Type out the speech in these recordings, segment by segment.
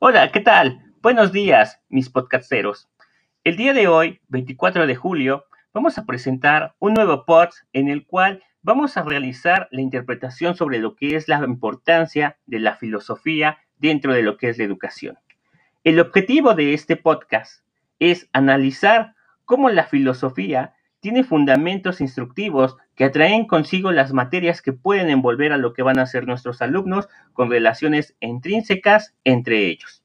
Hola, ¿qué tal? Buenos días, mis podcasteros. El día de hoy, 24 de julio, vamos a presentar un nuevo pod en el cual vamos a realizar la interpretación sobre lo que es la importancia de la filosofía dentro de lo que es la educación. El objetivo de este podcast es analizar cómo la filosofía tiene fundamentos instructivos que atraen consigo las materias que pueden envolver a lo que van a ser nuestros alumnos con relaciones intrínsecas entre ellos.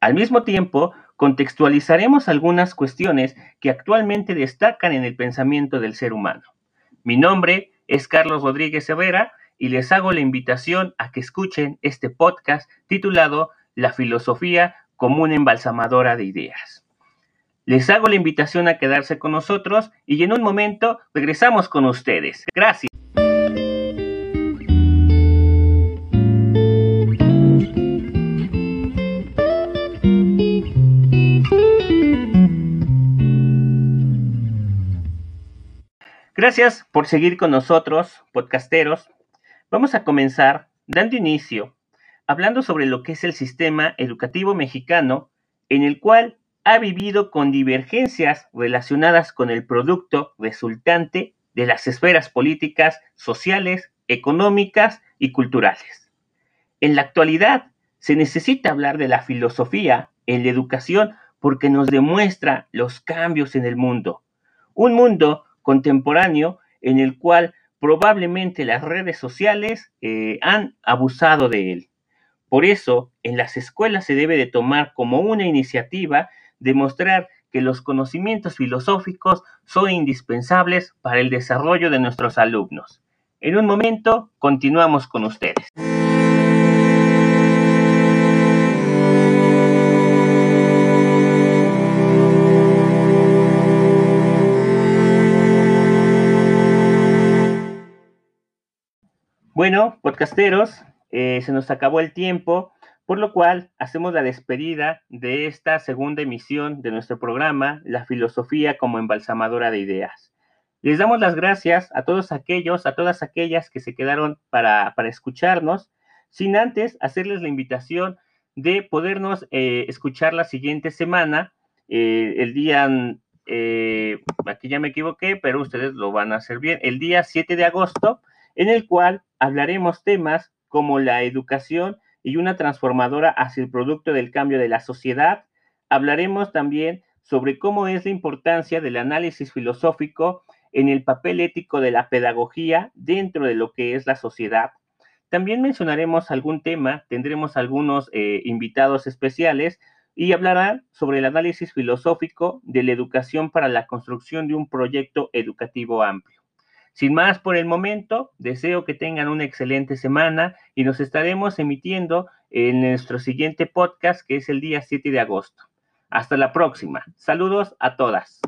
Al mismo tiempo, contextualizaremos algunas cuestiones que actualmente destacan en el pensamiento del ser humano. Mi nombre es Carlos Rodríguez Herrera y les hago la invitación a que escuchen este podcast titulado La filosofía como una embalsamadora de ideas. Les hago la invitación a quedarse con nosotros y en un momento regresamos con ustedes. Gracias. Gracias por seguir con nosotros, podcasteros. Vamos a comenzar dando inicio hablando sobre lo que es el sistema educativo mexicano, en el cual ha vivido con divergencias relacionadas con el producto resultante de las esferas políticas, sociales, económicas y culturales. En la actualidad, se necesita hablar de la filosofía en la educación porque nos demuestra los cambios en el mundo. Un mundo contemporáneo en el cual probablemente las redes sociales eh, han abusado de él. Por eso, en las escuelas se debe de tomar como una iniciativa demostrar que los conocimientos filosóficos son indispensables para el desarrollo de nuestros alumnos. En un momento, continuamos con ustedes. Bueno, podcasteros, eh, se nos acabó el tiempo. Por lo cual, hacemos la despedida de esta segunda emisión de nuestro programa, La filosofía como embalsamadora de ideas. Les damos las gracias a todos aquellos, a todas aquellas que se quedaron para, escucharnos, sin antes hacerles la invitación de podernos eh, escuchar la siguiente semana, eh, el día, eh, aquí ya me equivoqué, pero ustedes lo van a hacer bien, el día 7 de agosto, en el cual hablaremos temas como la educación y una transformadora hacia el producto del cambio de la sociedad. Hablaremos también sobre cómo es la importancia del análisis filosófico en el papel ético de la pedagogía dentro de lo que es la sociedad. También mencionaremos algún tema, tendremos algunos eh, invitados especiales y hablarán sobre el análisis filosófico de la educación para la construcción de un proyecto educativo amplio. Sin más por el momento, deseo que tengan una excelente semana y nos estaremos emitiendo en nuestro siguiente podcast que es el día 7 de agosto. Hasta la próxima. Saludos a todas.